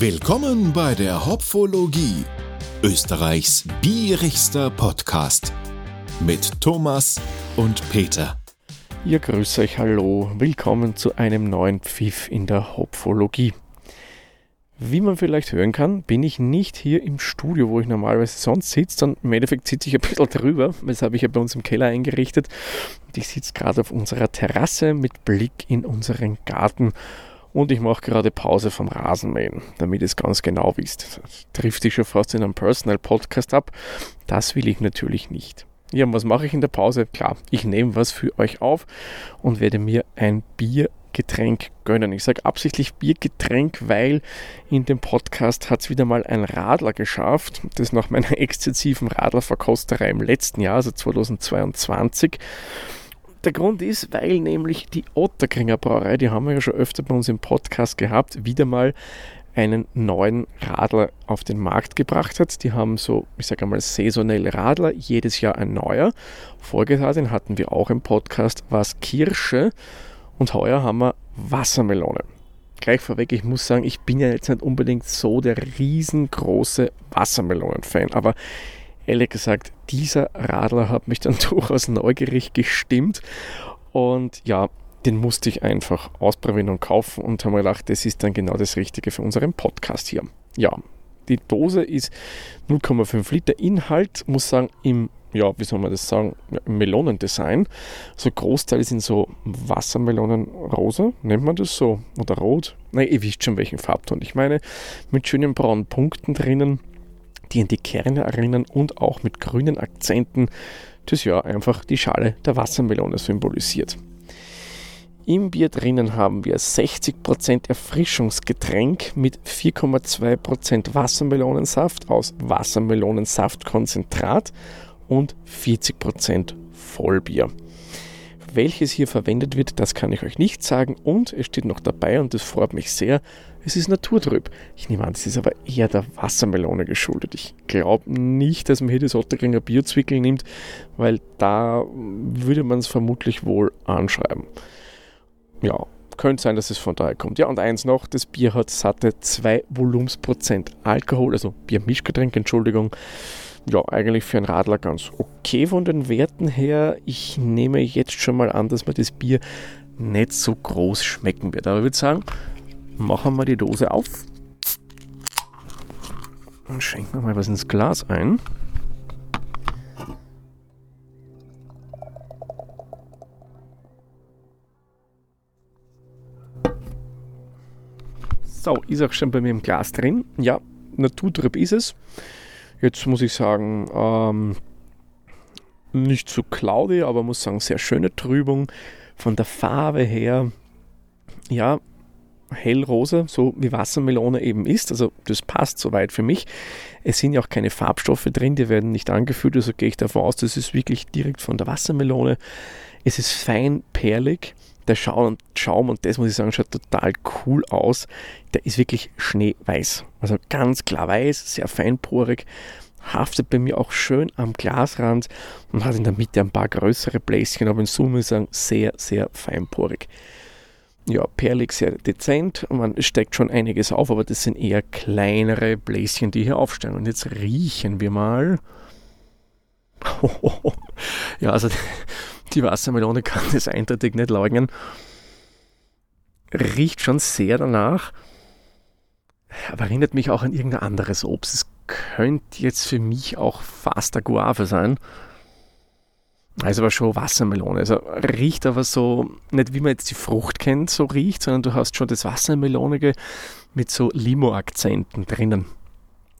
Willkommen bei der Hopfologie, Österreichs bierigster Podcast mit Thomas und Peter. Ja, grüß euch, hallo. Willkommen zu einem neuen Pfiff in der Hopfologie. Wie man vielleicht hören kann, bin ich nicht hier im Studio, wo ich normalerweise sonst sitze, sondern im Endeffekt sitze ich ein bisschen drüber. Das habe ich ja bei uns im Keller eingerichtet. Und ich sitze gerade auf unserer Terrasse mit Blick in unseren Garten und ich mache gerade Pause vom Rasenmähen, damit ihr es ganz genau wisst. Das trifft sich schon fast in einem Personal Podcast ab. Das will ich natürlich nicht. Ja, und was mache ich in der Pause? Klar, ich nehme was für euch auf und werde mir ein Biergetränk gönnen. Ich sage absichtlich Biergetränk, weil in dem Podcast hat es wieder mal ein Radler geschafft. Das nach meiner exzessiven Radlerverkosterei im letzten Jahr, also 2022. Der Grund ist, weil nämlich die Otterkringer Brauerei, die haben wir ja schon öfter bei uns im Podcast gehabt, wieder mal einen neuen Radler auf den Markt gebracht hat. Die haben so, ich sage einmal, saisonelle Radler, jedes Jahr ein neuer. Voriges den hatten wir auch im Podcast, was Kirsche und heuer haben wir Wassermelone. Gleich vorweg, ich muss sagen, ich bin ja jetzt nicht unbedingt so der riesengroße Wassermelonen-Fan, aber ehrlich gesagt, dieser Radler hat mich dann durchaus neugierig gestimmt. Und ja, den musste ich einfach ausprobieren und kaufen und habe mir gedacht, das ist dann genau das Richtige für unseren Podcast hier. Ja, die Dose ist 0,5 Liter Inhalt, muss sagen, im, ja, wie soll man das sagen, Melonendesign. So Großteil sind so Wassermelonenrosa, nennt man das so, oder rot. Nein, ihr wisst schon, welchen Farbton ich meine. Mit schönen braunen Punkten drinnen die an die Kerne erinnern und auch mit grünen Akzenten, das ja einfach die Schale der Wassermelone symbolisiert. Im Bier drinnen haben wir 60% Erfrischungsgetränk mit 4,2% Wassermelonensaft aus Wassermelonensaftkonzentrat und 40% Vollbier. Welches hier verwendet wird, das kann ich euch nicht sagen und es steht noch dabei und das freut mich sehr, es ist naturtrüb. Ich nehme an, das ist aber eher der Wassermelone geschuldet. Ich glaube nicht, dass man hier das Otterkringer Bierzwickel nimmt, weil da würde man es vermutlich wohl anschreiben. Ja, könnte sein, dass es von daher kommt. Ja, und eins noch, das Bier hat satte 2 Volumensprozent Alkohol, also Biermischgetränk, Entschuldigung. Ja, eigentlich für einen Radler ganz okay von den Werten her. Ich nehme jetzt schon mal an, dass mir das Bier nicht so groß schmecken wird. Aber ich würde sagen, machen wir die Dose auf und schenken mal was ins Glas ein. So, ist auch schon bei mir im Glas drin. Ja, Naturtrip ist es. Jetzt muss ich sagen, ähm, nicht so cloudy, aber muss sagen, sehr schöne Trübung. Von der Farbe her, ja, hellrosa, so wie Wassermelone eben ist. Also das passt soweit für mich. Es sind ja auch keine Farbstoffe drin, die werden nicht angefühlt, also gehe ich davon aus, das ist wirklich direkt von der Wassermelone. Es ist fein perlig. Der Schaum und, Schaum und das muss ich sagen, schaut total cool aus. Der ist wirklich schneeweiß. Also ganz klar weiß, sehr feinporig haftet bei mir auch schön am Glasrand und hat in der Mitte ein paar größere Bläschen, aber in Summe sagen sehr, sehr feinporig ja, perlig sehr dezent. Man steckt schon einiges auf, aber das sind eher kleinere Bläschen, die hier aufstehen. Und jetzt riechen wir mal. ja, also die Wassermelone kann das eindeutig nicht leugnen. Riecht schon sehr danach, aber erinnert mich auch an irgendein anderes Obst. Es könnte jetzt für mich auch fast der Guave sein. Also aber schon Wassermelone. Also riecht aber so, nicht wie man jetzt die Frucht kennt, so riecht, sondern du hast schon das Wassermelonige mit so Limo-Akzenten drinnen.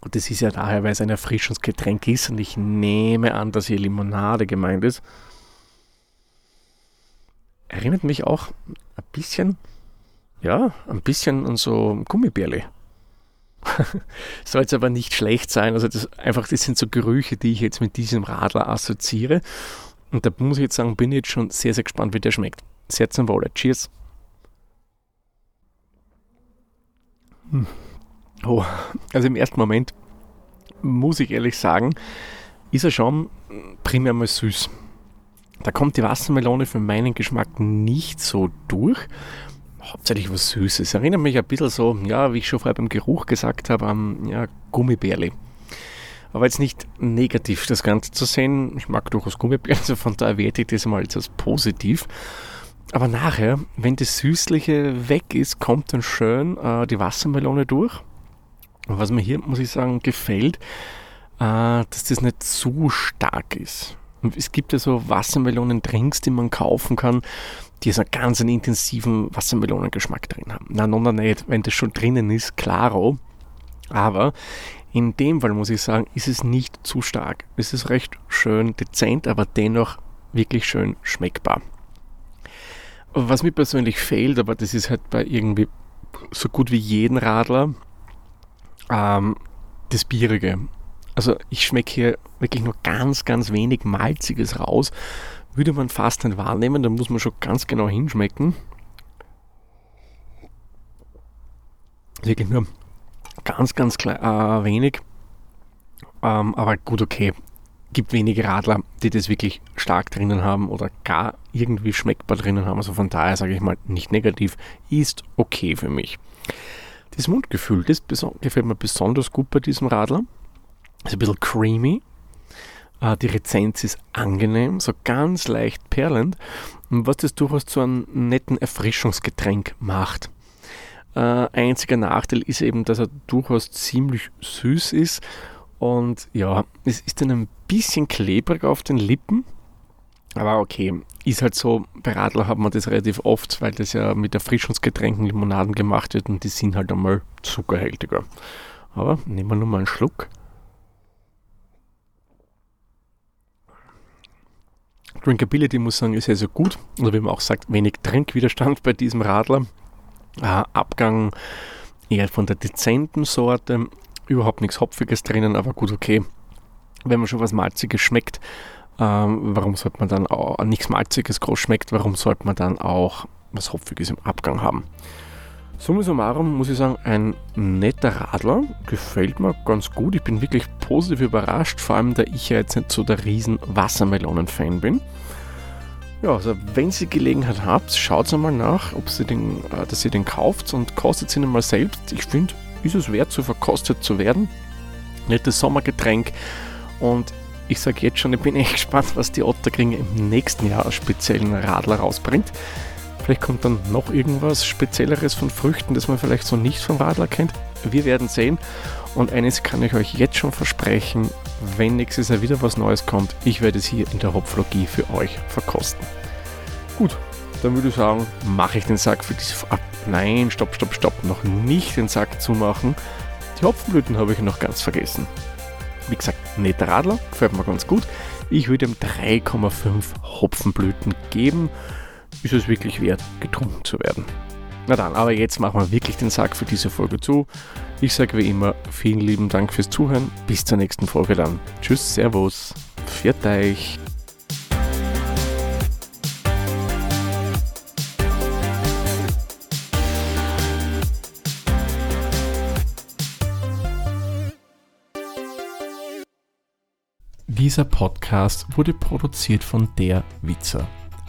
Und das ist ja daher, weil es ein Erfrischungsgetränk ist und ich nehme an, dass hier Limonade gemeint ist. Erinnert mich auch ein bisschen, ja, ein bisschen an so Gummibärle. Soll es aber nicht schlecht sein. Also das einfach, das sind so Gerüche, die ich jetzt mit diesem Radler assoziiere. Und da muss ich jetzt sagen, bin ich jetzt schon sehr, sehr gespannt, wie der schmeckt. Sehr zum Wohle. Cheers. Hm. Oh, also im ersten Moment muss ich ehrlich sagen, ist er schon primär mal süß. Da kommt die Wassermelone für meinen Geschmack nicht so durch. hauptsächlich was Süßes. Erinnert mich ein bisschen so, ja, wie ich schon vorher beim Geruch gesagt habe, an ja, Gummibärli. Aber jetzt nicht negativ das Ganze zu sehen. Ich mag durchaus Gummibärli, also von daher werte ich das mal als positiv. Aber nachher, wenn das Süßliche weg ist, kommt dann schön äh, die Wassermelone durch. Und was mir hier, muss ich sagen, gefällt, äh, dass das nicht zu stark ist. Es gibt ja so Wassermelonen-Drinks, die man kaufen kann, die so einen ganz intensiven Wassermelonengeschmack drin haben. Na, noch nicht, wenn das schon drinnen ist, klaro. Aber in dem Fall muss ich sagen, ist es nicht zu stark. Es ist recht schön dezent, aber dennoch wirklich schön schmeckbar. Was mir persönlich fehlt, aber das ist halt bei irgendwie so gut wie jedem Radler, ähm, das Bierige. Also ich schmecke hier wirklich nur ganz, ganz wenig Malziges raus. Würde man fast nicht wahrnehmen, da muss man schon ganz genau hinschmecken. Wirklich nur ganz, ganz klein, äh, wenig. Ähm, aber gut, okay. Gibt wenige Radler, die das wirklich stark drinnen haben oder gar irgendwie schmeckbar drinnen haben. Also von daher sage ich mal nicht negativ, ist okay für mich. Das Mundgefühl, das gefällt mir besonders gut bei diesem Radler. Ist ein bisschen creamy. Äh, die Rezenz ist angenehm, so ganz leicht perlend. Was das durchaus zu einem netten Erfrischungsgetränk macht. Äh, einziger Nachteil ist eben, dass er durchaus ziemlich süß ist und ja, es ist dann ein bisschen klebrig auf den Lippen. Aber okay, ist halt so, bei Radler hat man das relativ oft, weil das ja mit Erfrischungsgetränken, Limonaden gemacht wird und die sind halt einmal zuckerhältiger. Aber nehmen wir nur mal einen Schluck. Drinkability muss sagen, ist sehr, sehr gut. Oder wie man auch sagt, wenig Trinkwiderstand bei diesem Radler. Äh, Abgang eher von der dezenten Sorte. Überhaupt nichts Hopfiges drinnen, aber gut, okay. Wenn man schon was Malziges schmeckt, ähm, warum sollte man dann auch nichts Malziges groß schmeckt, warum sollte man dann auch was Hopfiges im Abgang haben? Summa summarum muss ich sagen, ein netter Radler, gefällt mir ganz gut. Ich bin wirklich positiv überrascht, vor allem da ich ja jetzt nicht so der riesen Wassermelonen-Fan bin. Ja, also wenn ihr Gelegenheit habt, schaut einmal nach, ob sie den, äh, dass ihr den kauft und kostet ihn mal selbst. Ich finde, ist es wert, so verkostet zu werden. Nettes Sommergetränk und ich sage jetzt schon, ich bin echt gespannt, was die Otterkringe im nächsten Jahr als speziellen Radler rausbringt. Vielleicht kommt dann noch irgendwas Spezielleres von Früchten, das man vielleicht so nicht vom Radler kennt. Wir werden sehen. Und eines kann ich euch jetzt schon versprechen, wenn nächstes Jahr wieder was Neues kommt, ich werde es hier in der Hopflogie für euch verkosten. Gut, dann würde ich sagen, mache ich den Sack für diese... Ah, nein, stopp, stopp, stopp, noch nicht den Sack zumachen. Die Hopfenblüten habe ich noch ganz vergessen. Wie gesagt, netter Radler, gefällt mir ganz gut. Ich würde ihm 3,5 Hopfenblüten geben ist es wirklich wert, getrunken zu werden. Na dann, aber jetzt machen wir wirklich den Sack für diese Folge zu. Ich sage wie immer vielen lieben Dank fürs Zuhören. Bis zur nächsten Folge dann. Tschüss, Servus, pfiat euch. Dieser Podcast wurde produziert von der Witzer.